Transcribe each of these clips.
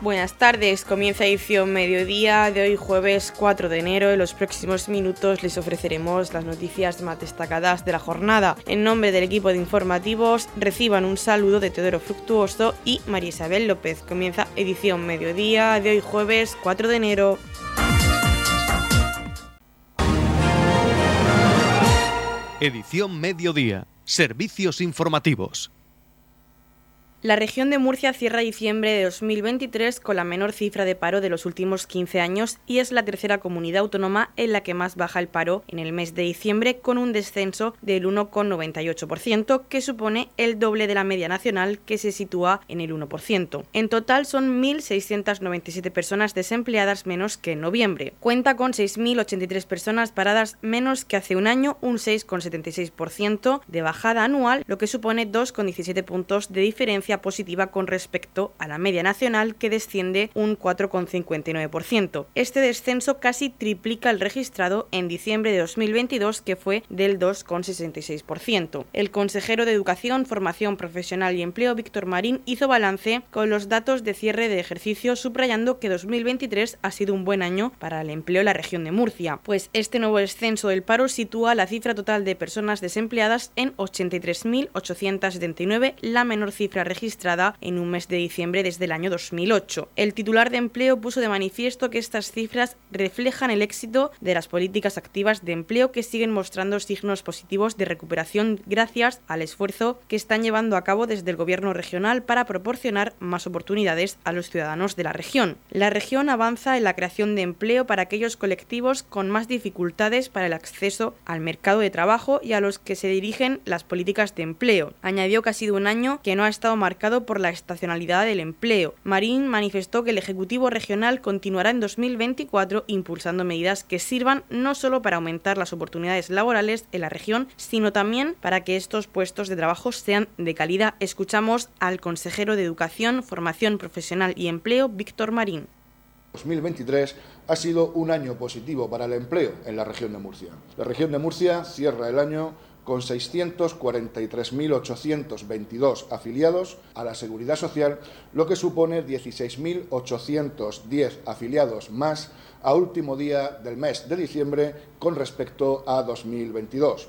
Buenas tardes, comienza edición mediodía de hoy jueves 4 de enero. En los próximos minutos les ofreceremos las noticias más destacadas de la jornada. En nombre del equipo de informativos reciban un saludo de Teodoro Fructuoso y María Isabel López. Comienza edición mediodía de hoy jueves 4 de enero. Edición mediodía. Servicios informativos. La región de Murcia cierra diciembre de 2023 con la menor cifra de paro de los últimos 15 años y es la tercera comunidad autónoma en la que más baja el paro en el mes de diciembre con un descenso del 1,98% que supone el doble de la media nacional que se sitúa en el 1%. En total son 1.697 personas desempleadas menos que en noviembre. Cuenta con 6.083 personas paradas menos que hace un año, un 6,76% de bajada anual, lo que supone 2,17 puntos de diferencia positiva con respecto a la media nacional que desciende un 4,59%. Este descenso casi triplica el registrado en diciembre de 2022 que fue del 2,66%. El consejero de Educación, Formación Profesional y Empleo, Víctor Marín, hizo balance con los datos de cierre de ejercicio subrayando que 2023 ha sido un buen año para el empleo en la región de Murcia, pues este nuevo descenso del paro sitúa la cifra total de personas desempleadas en 83.879, la menor cifra registrada registrada en un mes de diciembre desde el año 2008. El titular de empleo puso de manifiesto que estas cifras reflejan el éxito de las políticas activas de empleo que siguen mostrando signos positivos de recuperación gracias al esfuerzo que están llevando a cabo desde el gobierno regional para proporcionar más oportunidades a los ciudadanos de la región. La región avanza en la creación de empleo para aquellos colectivos con más dificultades para el acceso al mercado de trabajo y a los que se dirigen las políticas de empleo. Añadió que ha sido un año que no ha estado marcado por la estacionalidad del empleo. Marín manifestó que el Ejecutivo Regional continuará en 2024 impulsando medidas que sirvan no solo para aumentar las oportunidades laborales en la región, sino también para que estos puestos de trabajo sean de calidad. Escuchamos al consejero de Educación, Formación Profesional y Empleo, Víctor Marín. 2023 ha sido un año positivo para el empleo en la región de Murcia. La región de Murcia cierra el año con 643.822 afiliados a la Seguridad Social, lo que supone 16.810 afiliados más a último día del mes de diciembre con respecto a 2022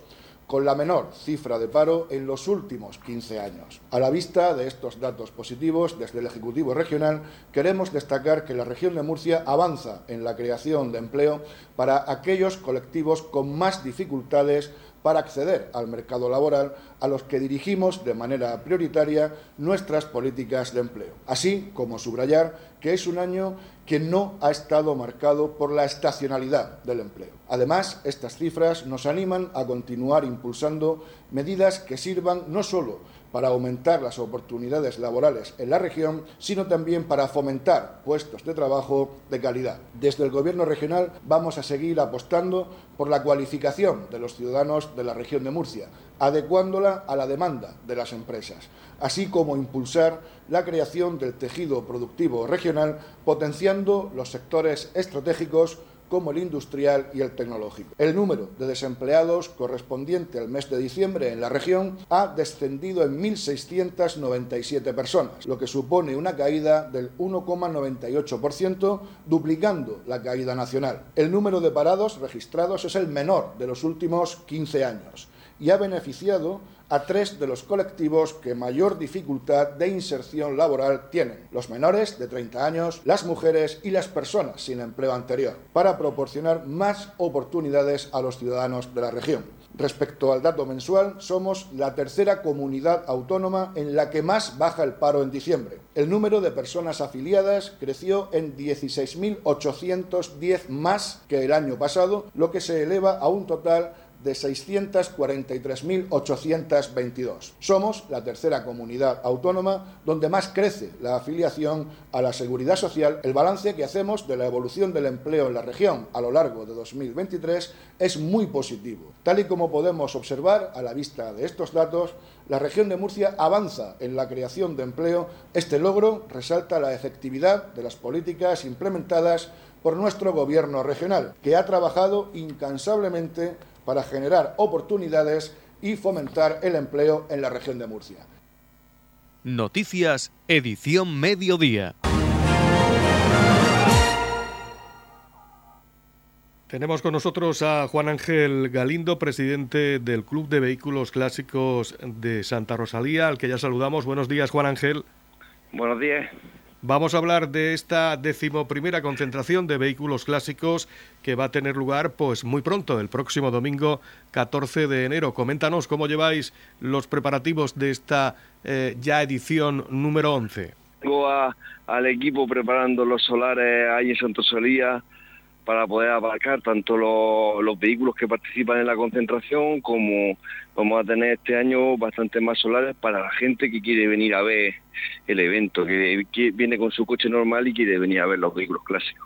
con la menor cifra de paro en los últimos 15 años. A la vista de estos datos positivos, desde el Ejecutivo Regional queremos destacar que la región de Murcia avanza en la creación de empleo para aquellos colectivos con más dificultades para acceder al mercado laboral a los que dirigimos de manera prioritaria nuestras políticas de empleo, así como subrayar que es un año que no ha estado marcado por la estacionalidad del empleo. Además, estas cifras nos animan a continuar impulsando medidas que sirvan no solo para aumentar las oportunidades laborales en la región, sino también para fomentar puestos de trabajo de calidad. Desde el Gobierno regional vamos a seguir apostando por la cualificación de los ciudadanos de la región de Murcia, adecuándola a la demanda de las empresas, así como impulsar la creación del tejido productivo regional, potenciando los sectores estratégicos como el industrial y el tecnológico. El número de desempleados correspondiente al mes de diciembre en la región ha descendido en 1.697 personas, lo que supone una caída del 1,98%, duplicando la caída nacional. El número de parados registrados es el menor de los últimos 15 años y ha beneficiado a tres de los colectivos que mayor dificultad de inserción laboral tienen, los menores de 30 años, las mujeres y las personas sin empleo anterior, para proporcionar más oportunidades a los ciudadanos de la región. Respecto al dato mensual, somos la tercera comunidad autónoma en la que más baja el paro en diciembre. El número de personas afiliadas creció en 16.810 más que el año pasado, lo que se eleva a un total de 643.822. Somos la tercera comunidad autónoma donde más crece la afiliación a la seguridad social. El balance que hacemos de la evolución del empleo en la región a lo largo de 2023 es muy positivo. Tal y como podemos observar a la vista de estos datos, la región de Murcia avanza en la creación de empleo. Este logro resalta la efectividad de las políticas implementadas por nuestro gobierno regional, que ha trabajado incansablemente para generar oportunidades y fomentar el empleo en la región de Murcia. Noticias, edición mediodía. Tenemos con nosotros a Juan Ángel Galindo, presidente del Club de Vehículos Clásicos de Santa Rosalía, al que ya saludamos. Buenos días, Juan Ángel. Buenos días. Vamos a hablar de esta decimoprimera concentración de vehículos clásicos que va a tener lugar pues muy pronto, el próximo domingo 14 de enero. Coméntanos cómo lleváis los preparativos de esta eh, ya edición número 11. Tengo al equipo preparando los solares ahí en Santa Rosalía para poder abarcar tanto los, vehículos que participan en la concentración como vamos a tener este año bastante más solares para la gente que quiere venir a ver el evento, que, viene con su coche normal y quiere venir a ver los vehículos clásicos.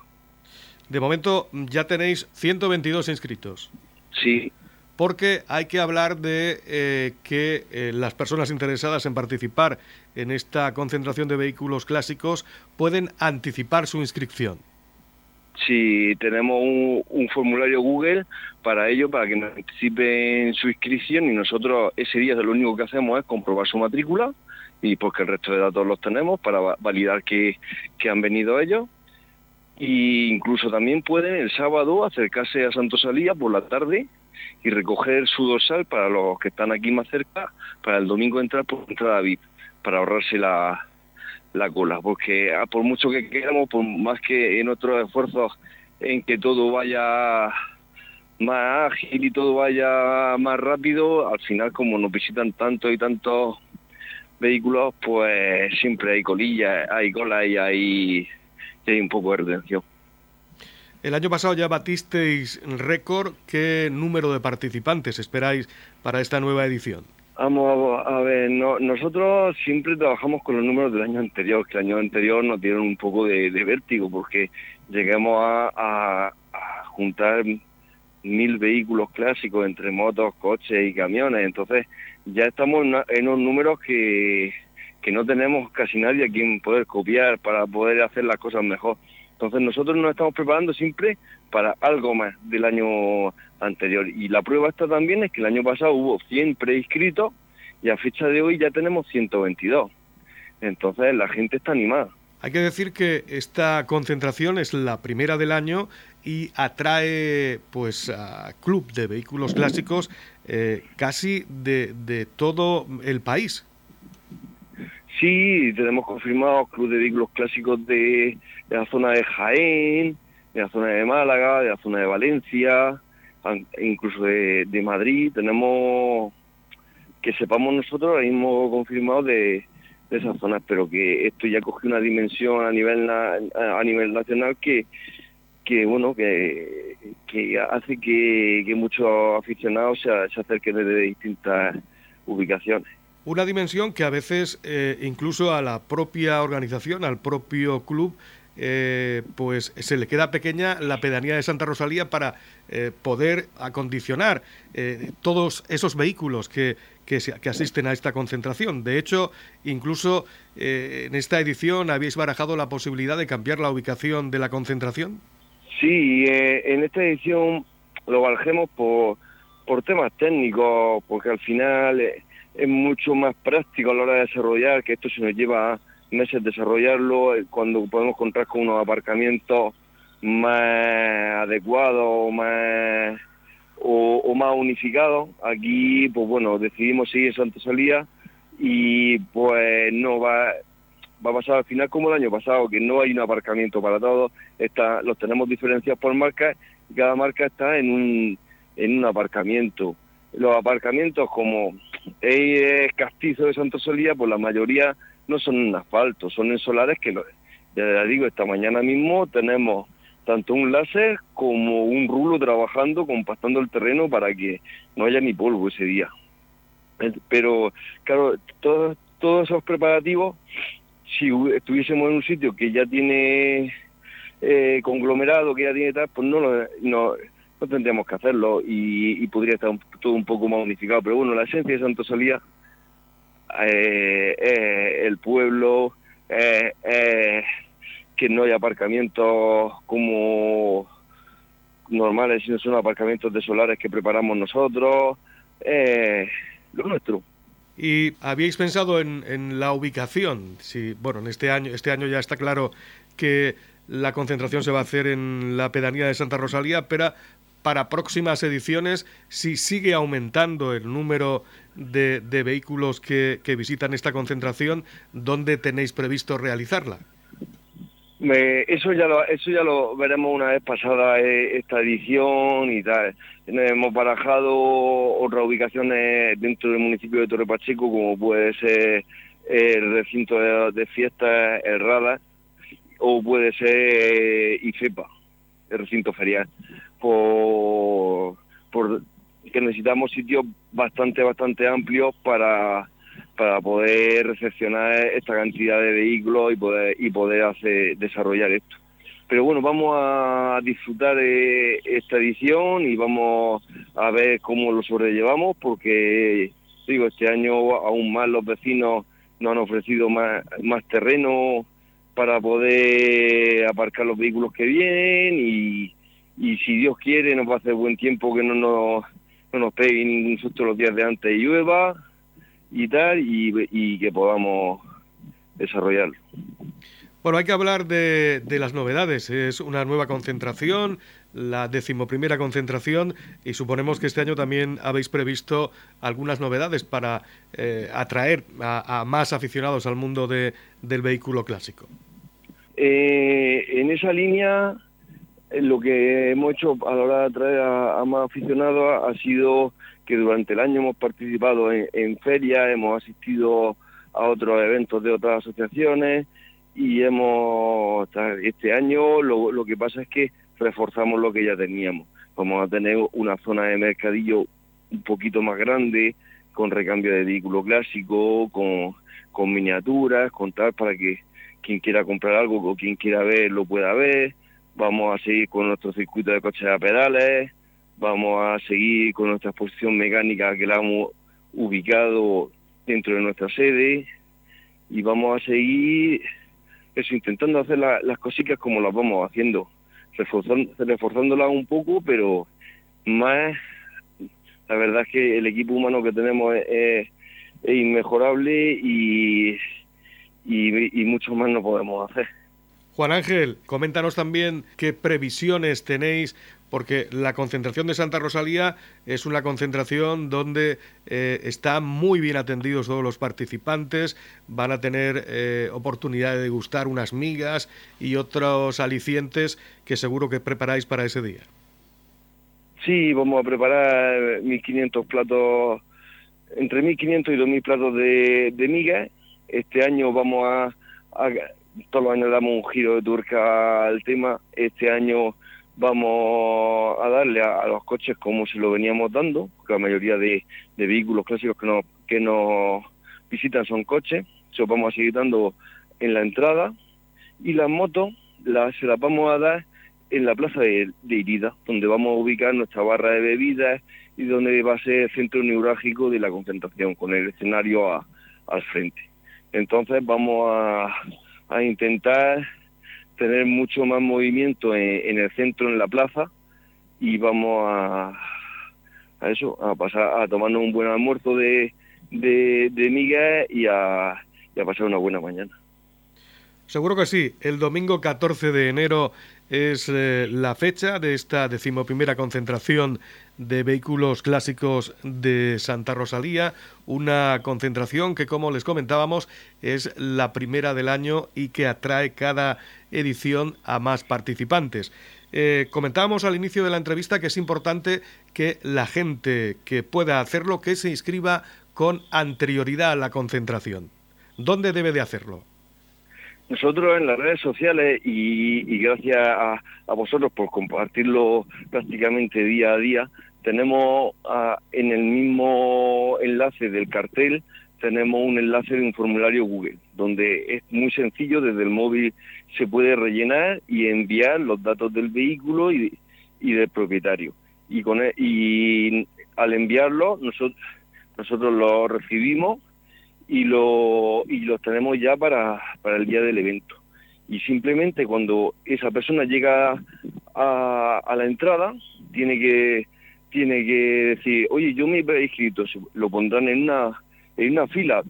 De momento ya tenéis 122 inscritos. Sí. Porque hay que hablar de eh, que eh, las personas interesadas en participar en esta concentración de vehículos clásicos pueden anticipar su inscripción si tenemos un, formulario Google para ello, para que nos anticipen su inscripción y nosotros ese día lo único que hacemos es comprobar su matrícula y porque el resto de datos los tenemos para validar que, han venido ellos. Y incluso también pueden el sábado acercarse a Santo Salía por la tarde y recoger su dorsal para los que están aquí más cerca, para el domingo entrar por entrada VIP, para ahorrarse la, la cola, porque ah, por mucho que queramos, por más que en otros esfuerzos en que todo vaya más ágil y todo vaya más rápido, al final como nos visitan tantos y tantos vehículos, pues siempre hay colillas, hay cola y hay, y hay un poco de retención. El año pasado ya batisteis récord. ¿Qué número de participantes esperáis para esta nueva edición? Vamos a ver, nosotros siempre trabajamos con los números del año anterior, que el año anterior nos dieron un poco de, vértigo porque llegamos a, juntar mil vehículos clásicos entre motos, coches y camiones, entonces ya estamos en unos números que, que no tenemos casi nadie a quien poder copiar para poder hacer las cosas mejor. Entonces nosotros nos estamos preparando siempre para algo más del año anterior. Y la prueba está también es que el año pasado hubo 100 preinscritos y a fecha de hoy ya tenemos 122. Entonces la gente está animada. Hay que decir que esta concentración es la primera del año y atrae pues a club de vehículos clásicos eh, casi de, de todo el país. Sí, tenemos confirmado club de vehículos clásicos de, la zona de Jaén, de la zona de Málaga, de la zona de Valencia, incluso de, Madrid. Tenemos, que sepamos nosotros, ahora mismo confirmado de, esas zonas, pero que esto ya coge una dimensión a nivel a nivel nacional que que bueno que, que hace que, muchos aficionados se, se acerquen desde distintas ubicaciones. Una dimensión que a veces eh, incluso a la propia organización, al propio club, eh, pues se le queda pequeña la pedanía de Santa Rosalía para eh, poder acondicionar todos esos vehículos que, que, asisten a esta concentración. De hecho, incluso en esta edición habéis barajado la posibilidad de cambiar la ubicación de la concentración. Sí, en esta edición lo barajemos por, por temas técnicos, porque al final es mucho más práctico a la hora de desarrollar, que esto se nos lleva meses desarrollarlo, eh, cuando podemos contar con unos aparcamientos más adecuados más, o, más unificados. Aquí, pues bueno, decidimos seguir Santa Salía y pues no va, va a pasar al final como el año pasado, que no hay un aparcamiento para todos, está, los tenemos diferenciados por marcas y cada marca está en un, en un aparcamiento. Los aparcamientos como es castizo de Santa Solía, pues la mayoría no son en asfalto, son en solares que, ya digo, esta mañana mismo tenemos tanto un láser como un rulo trabajando, compactando el terreno para que no haya ni polvo ese día. Pero, claro, todos, todos esos preparativos, si estuviésemos en un sitio que ya tiene eh, conglomerado, que ya tiene tal, pues no, no, no tendríamos que hacerlo y, podría estar todo un poco más unificado. Pero bueno, la esencia de Santo Salía eh, el pueblo, eh, que no hay aparcamientos como normales, sino son aparcamientos de solares que preparamos nosotros, eh, lo nuestro. ¿Y habíais pensado en, en, la ubicación? Si, bueno, en este año, este año ya está claro que la concentración se va a hacer en la pedanía de Santa Rosalía, pero para próximas ediciones, si sigue aumentando el número de, vehículos que, visitan esta concentración, ¿dónde tenéis previsto realizarla? eso ya lo eso ya lo veremos una vez pasada eh, esta edición y tal. Hemos barajado otras ubicaciones dentro del municipio de Torre Pacheco, como puede ser el recinto de, fiestas, el Rada, o puede ser eh, IFEPA, el recinto ferial, por, que necesitamos sitios bastante, bastante amplios para, para poder recepcionar esta cantidad de vehículos y poder, y poder hacer, desarrollar esto. Pero bueno, vamos a disfrutar de esta edición y vamos a ver cómo lo sobrellevamos, porque digo, este año aún más los vecinos nos han ofrecido más, más terreno para poder aparcar los vehículos que vienen y, y si Dios quiere nos va a hacer buen tiempo que no nos, no nos pegue ningún susto los días de antes y llueva y tal y, y que podamos desarrollarlo. Bueno, hay que hablar de, de, las novedades. Es una nueva concentración, la decimoprimera concentración, y suponemos que este año también habéis previsto algunas novedades para eh, atraer a, más aficionados al mundo de, del vehículo clásico. Eh, en esa línea, lo que hemos hecho a la hora de atraer a, más aficionados ha sido que durante el año hemos participado en, ferias, hemos asistido a otros eventos de otras asociaciones y hemos este año lo, lo que pasa es que reforzamos lo que ya teníamos. Vamos a tener una zona de mercadillo un poquito más grande, con recambio de vehículo clásico, con, con miniaturas, con tal para que quien quiera comprar algo o quien quiera ver lo pueda ver. Vamos a seguir con nuestro circuito de coches a pedales, vamos a seguir con nuestra exposición mecánica que la hemos ubicado dentro de nuestra sede y vamos a seguir eso, intentando hacer las cositas como las vamos haciendo, reforzando, reforzándolas un poco, pero más, la verdad es que el equipo humano que tenemos es, inmejorable y, y, y mucho más no podemos hacer. Juan Ángel, coméntanos también qué previsiones tenéis porque la concentración de Santa Rosalía es una concentración donde eh, están muy bien atendidos todos los participantes, van a tener eh, oportunidad de degustar unas migas y otros alicientes que seguro que preparáis para ese día. Sí, vamos a preparar 1.500 platos, entre 1.500 y 2.000 platos de, migas. Este año vamos a, todos los años damos un giro de turca al tema. Este año vamos a darle a, los coches como se lo veníamos dando, porque la mayoría de, vehículos clásicos que nos, visitan son coches, los vamos a seguir dando en la entrada y las motos las, se las vamos a dar en la plaza de, de donde vamos a ubicar nuestra barra de bebidas y donde va a ser el centro neurálgico de la concentración, con el escenario al frente. Entonces vamos a, a intentar tener mucho más movimiento en, el centro, en la plaza, y vamos a, a eso, a pasar a tomarnos un buen almuerzo de, de, migas y a, a pasar una buena mañana. Seguro que sí. El domingo 14 de enero es eh, la fecha de esta decimoprimera concentración de vehículos clásicos de Santa Rosalía, una concentración que, como les comentábamos, es la primera del año y que atrae cada edición a más participantes. Eh, comentábamos al inicio de la entrevista que es importante que la gente que pueda hacerlo, que se inscriba con anterioridad a la concentración. ¿Dónde debe de hacerlo? Nosotros en las redes sociales y, gracias a, vosotros por compartirlo prácticamente día a día, tenemos ah, en el mismo enlace del cartel, tenemos un enlace de un formulario Google, donde es muy sencillo, desde el móvil se puede rellenar y enviar los datos del vehículo y, del propietario. Y, con, e, y al enviarlo, nosotros, nosotros lo recibimos y lo y los tenemos ya para, para el día del evento. Y simplemente cuando esa persona llega a, a la entrada, tiene que tiene que decir, oye, yo me he prescrito, lo pondrán en una, en una fila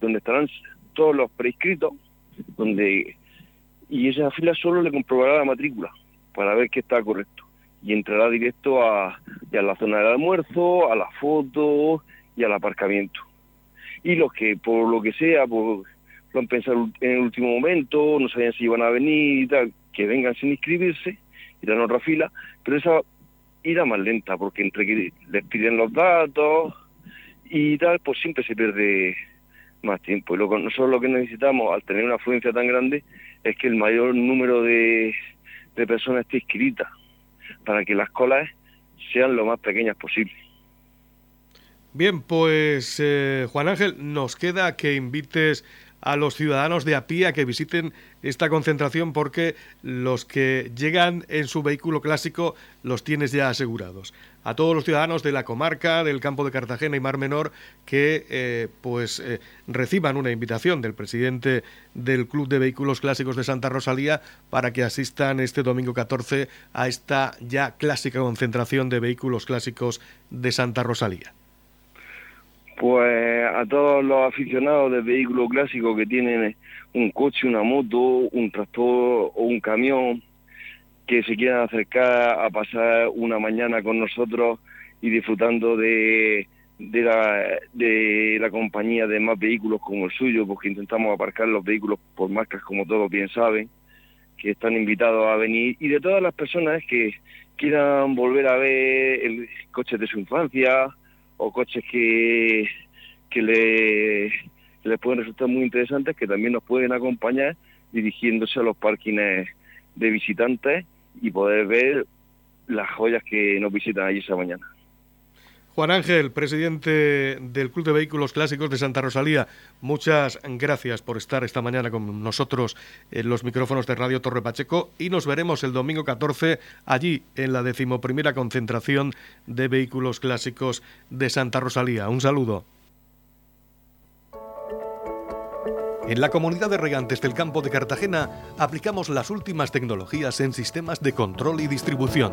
donde estarán todos los prescritos, donde y esa fila solo le comprobará la matrícula para ver que está correcto y entrará directo a, a la zona del almuerzo, a la foto y al aparcamiento. Y los que por lo que sea, lo han pensado en el último momento, no sabían si iban a venir y tal, que vengan sin inscribirse, irán a otra fila, pero esa irá más lenta, porque entre que les piden los datos y tal, pues siempre se pierde más tiempo. Y lo, nosotros lo que necesitamos, al tener una afluencia tan grande, es que el mayor número de, de personas esté inscritas, para que las colas sean lo más pequeñas posible. Bien, pues eh, Juan Ángel, nos queda que invites a los ciudadanos de a a que visiten esta concentración porque los que llegan en su vehículo clásico los tienes ya asegurados. A todos los ciudadanos de la comarca, del campo de Cartagena y Mar Menor que eh, pues eh, reciban una invitación del presidente del Club de Vehículos Clásicos de Santa Rosalía para que asistan este domingo 14 a esta ya clásica concentración de vehículos clásicos de Santa Rosalía. Pues a todos los aficionados de vehículos clásicos que tienen un coche, una moto, un tractor o un camión, que se quieran acercar a pasar una mañana con nosotros y disfrutando de, de, la, de la compañía de más vehículos como el suyo, porque intentamos aparcar los vehículos por marcas como todos bien saben, que están invitados a venir, y de todas las personas que quieran volver a ver el coche de su infancia, o coches que, que le, les pueden resultar muy interesantes, que también nos pueden acompañar dirigiéndose a los parkings de visitantes y poder ver las joyas que nos visitan allí esa mañana. Juan Ángel, presidente del Club de Vehículos Clásicos de Santa Rosalía, muchas gracias por estar esta mañana con nosotros en los micrófonos de Radio Torre Pacheco y nos veremos el domingo 14 allí en la decimoprimera concentración de vehículos clásicos de Santa Rosalía. Un saludo. En la comunidad de regantes del campo de Cartagena aplicamos las últimas tecnologías en sistemas de control y distribución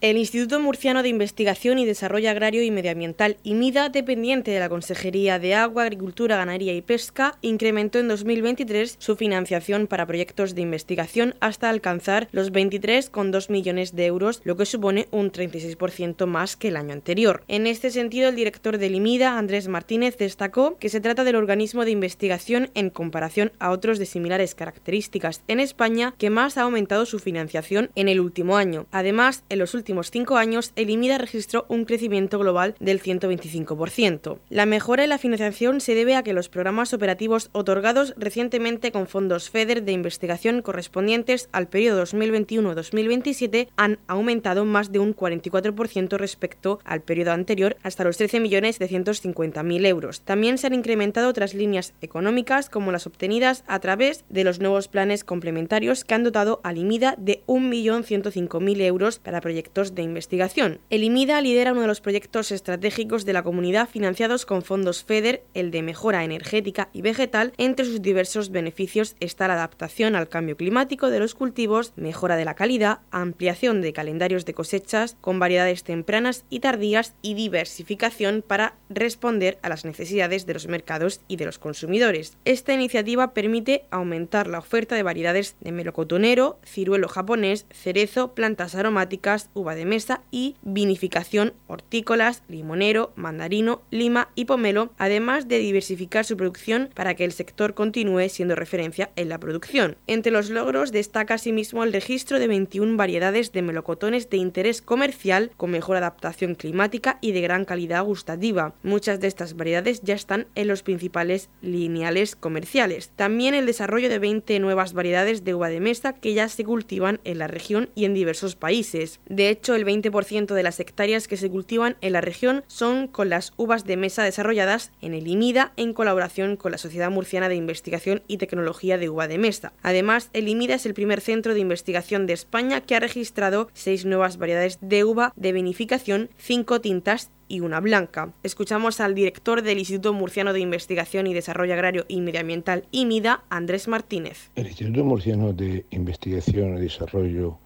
El Instituto Murciano de Investigación y Desarrollo Agrario y Medioambiental, IMIDA, dependiente de la Consejería de Agua, Agricultura, Ganadería y Pesca, incrementó en 2023 su financiación para proyectos de investigación hasta alcanzar los 23,2 millones de euros, lo que supone un 36% más que el año anterior. En este sentido, el director del IMIDA, Andrés Martínez, destacó que se trata del organismo de investigación en comparación a otros de similares características en España que más ha aumentado su financiación en el último año. Además, en los últimos últimos cinco años, el IMIDA registró un crecimiento global del 125%. La mejora en la financiación se debe a que los programas operativos otorgados recientemente con fondos FEDER de investigación correspondientes al periodo 2021-2027 han aumentado más de un 44% respecto al periodo anterior, hasta los 13.750.000 euros. También se han incrementado otras líneas económicas, como las obtenidas a través de los nuevos planes complementarios que han dotado al IMIDA de 1.105.000 euros para proyectos de investigación. El IMIDA lidera uno de los proyectos estratégicos de la comunidad financiados con fondos FEDER, el de mejora energética y vegetal. Entre sus diversos beneficios está la adaptación al cambio climático de los cultivos, mejora de la calidad, ampliación de calendarios de cosechas con variedades tempranas y tardías y diversificación para responder a las necesidades de los mercados y de los consumidores. Esta iniciativa permite aumentar la oferta de variedades de melocotonero, ciruelo japonés, cerezo, plantas aromáticas, uva de mesa y vinificación hortícolas, limonero, mandarino, lima y pomelo, además de diversificar su producción para que el sector continúe siendo referencia en la producción. Entre los logros destaca asimismo el registro de 21 variedades de melocotones de interés comercial con mejor adaptación climática y de gran calidad gustativa. Muchas de estas variedades ya están en los principales lineales comerciales. También el desarrollo de 20 nuevas variedades de uva de mesa que ya se cultivan en la región y en diversos países. De hecho, el 20% de las hectáreas que se cultivan en la región son con las uvas de mesa desarrolladas en el IMIDA en colaboración con la Sociedad Murciana de Investigación y Tecnología de Uva de Mesa. Además, el IMIDA es el primer centro de investigación de España que ha registrado seis nuevas variedades de uva de vinificación, cinco tintas y una blanca. Escuchamos al director del Instituto Murciano de Investigación y Desarrollo Agrario y Medioambiental IMIDA, Andrés Martínez. El Instituto Murciano de Investigación y Desarrollo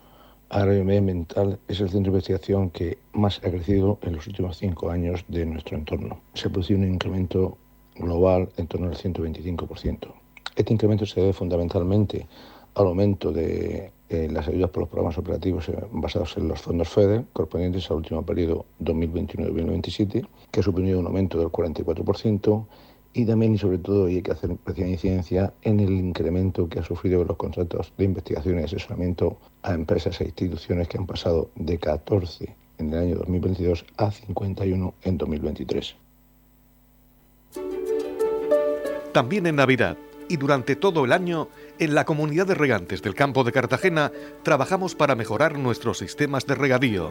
Agrario y Medioambiental es el centro de investigación que más ha crecido en los últimos cinco años de nuestro entorno. Se ha producido un incremento global en torno al 125%. Este incremento se debe fundamentalmente al aumento de eh, las ayudas por los programas operativos eh, basados en los fondos FEDER, correspondientes al último periodo 2021-2027, que ha supuesto un aumento del 44%, y también y sobre todo hay que hacer especial incidencia en el incremento que ha sufrido los contratos de investigación y asesoramiento a empresas e instituciones que han pasado de 14 en el año 2022 a 51 en 2023. También en Navidad y durante todo el año, en la comunidad de regantes del campo de Cartagena trabajamos para mejorar nuestros sistemas de regadío.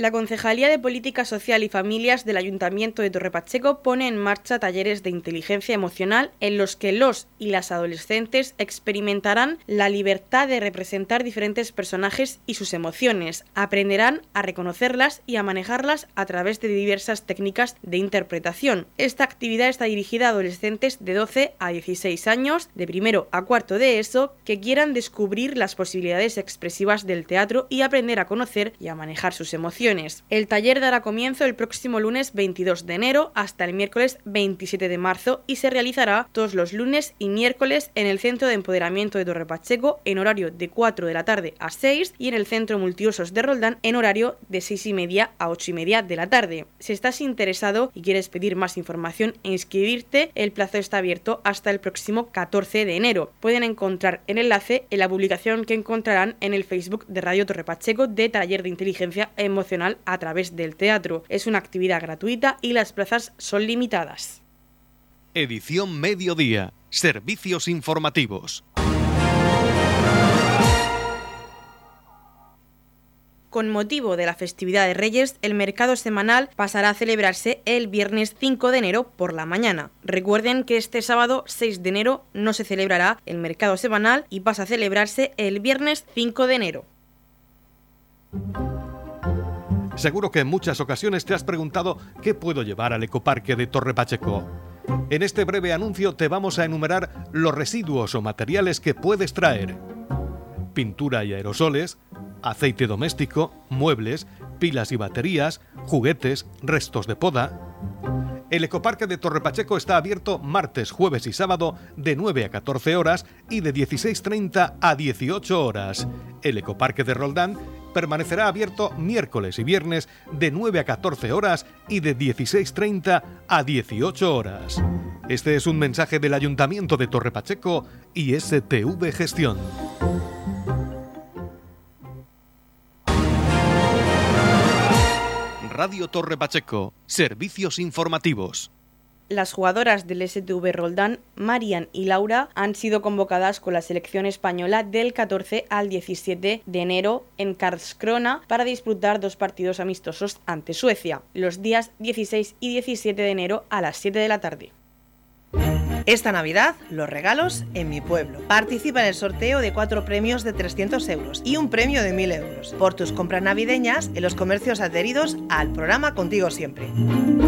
La Concejalía de Política Social y Familias del Ayuntamiento de Torrepacheco pone en marcha talleres de inteligencia emocional en los que los y las adolescentes experimentarán la libertad de representar diferentes personajes y sus emociones. Aprenderán a reconocerlas y a manejarlas a través de diversas técnicas de interpretación. Esta actividad está dirigida a adolescentes de 12 a 16 años, de primero a cuarto de ESO, que quieran descubrir las posibilidades expresivas del teatro y aprender a conocer y a manejar sus emociones. El taller dará comienzo el próximo lunes 22 de enero hasta el miércoles 27 de marzo y se realizará todos los lunes y miércoles en el Centro de Empoderamiento de Torre Pacheco en horario de 4 de la tarde a 6 y en el Centro Multiusos de Roldán en horario de 6 y media a 8 y media de la tarde. Si estás interesado y quieres pedir más información e inscribirte, el plazo está abierto hasta el próximo 14 de enero. Pueden encontrar el enlace en la publicación que encontrarán en el Facebook de Radio Torre Pacheco de Taller de Inteligencia Emocional a través del teatro. Es una actividad gratuita y las plazas son limitadas. Edición Mediodía. Servicios informativos. Con motivo de la festividad de Reyes, el mercado semanal pasará a celebrarse el viernes 5 de enero por la mañana. Recuerden que este sábado 6 de enero no se celebrará el mercado semanal y pasa a celebrarse el viernes 5 de enero. Seguro que en muchas ocasiones te has preguntado qué puedo llevar al ecoparque de Torre Pacheco. En este breve anuncio te vamos a enumerar los residuos o materiales que puedes traer. Pintura y aerosoles, aceite doméstico, muebles, pilas y baterías, juguetes, restos de poda. El ecoparque de Torre Pacheco está abierto martes, jueves y sábado de 9 a 14 horas y de 16.30 a 18 horas. El ecoparque de Roldán permanecerá abierto miércoles y viernes de 9 a 14 horas y de 16.30 a 18 horas. Este es un mensaje del Ayuntamiento de Torre Pacheco y STV Gestión. Radio Torre Pacheco, servicios informativos. Las jugadoras del STV Roldán, Marian y Laura, han sido convocadas con la selección española del 14 al 17 de enero en Karlskrona para disputar dos partidos amistosos ante Suecia, los días 16 y 17 de enero a las 7 de la tarde. Esta Navidad, los regalos en mi pueblo. Participa en el sorteo de cuatro premios de 300 euros y un premio de 1000 euros por tus compras navideñas en los comercios adheridos al programa Contigo Siempre.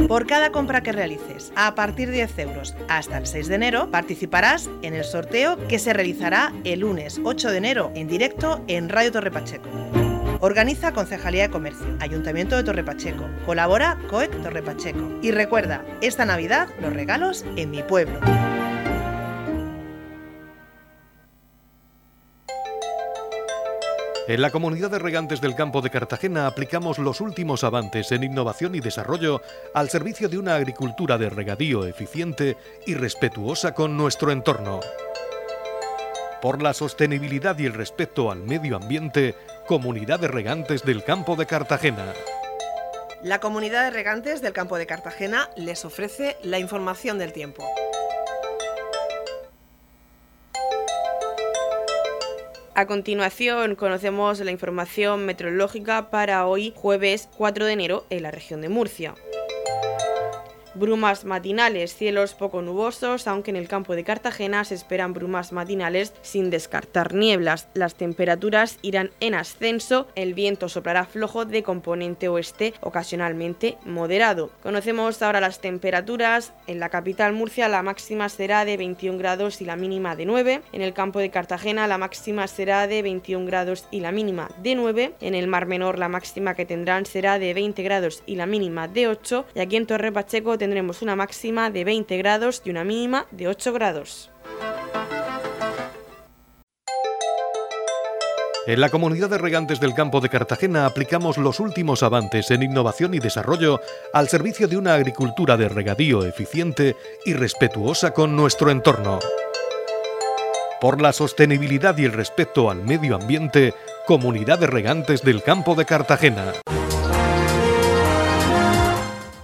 Por cada compra que realices a partir de 10 euros hasta el 6 de enero, participarás en el sorteo que se realizará el lunes 8 de enero en directo en Radio Torre Pacheco. Organiza Concejalía de Comercio, Ayuntamiento de Torre Pacheco. Colabora COEC Torre Pacheco. Y recuerda, esta Navidad los regalos en mi pueblo. En la comunidad de regantes del campo de Cartagena aplicamos los últimos avances en innovación y desarrollo al servicio de una agricultura de regadío eficiente y respetuosa con nuestro entorno. Por la sostenibilidad y el respeto al medio ambiente, Comunidad de Regantes del Campo de Cartagena. La comunidad de regantes del campo de Cartagena les ofrece la información del tiempo. A continuación conocemos la información meteorológica para hoy jueves 4 de enero en la región de Murcia. Brumas matinales, cielos poco nubosos, aunque en el campo de Cartagena se esperan brumas matinales sin descartar nieblas. Las temperaturas irán en ascenso, el viento soplará flojo de componente oeste, ocasionalmente moderado. Conocemos ahora las temperaturas. En la capital Murcia la máxima será de 21 grados y la mínima de 9. En el campo de Cartagena la máxima será de 21 grados y la mínima de 9. En el Mar Menor la máxima que tendrán será de 20 grados y la mínima de 8. Y aquí en Torre Pacheco tendremos una máxima de 20 grados y una mínima de 8 grados. En la comunidad de regantes del campo de Cartagena aplicamos los últimos avances en innovación y desarrollo al servicio de una agricultura de regadío eficiente y respetuosa con nuestro entorno. Por la sostenibilidad y el respeto al medio ambiente, Comunidad de Regantes del Campo de Cartagena.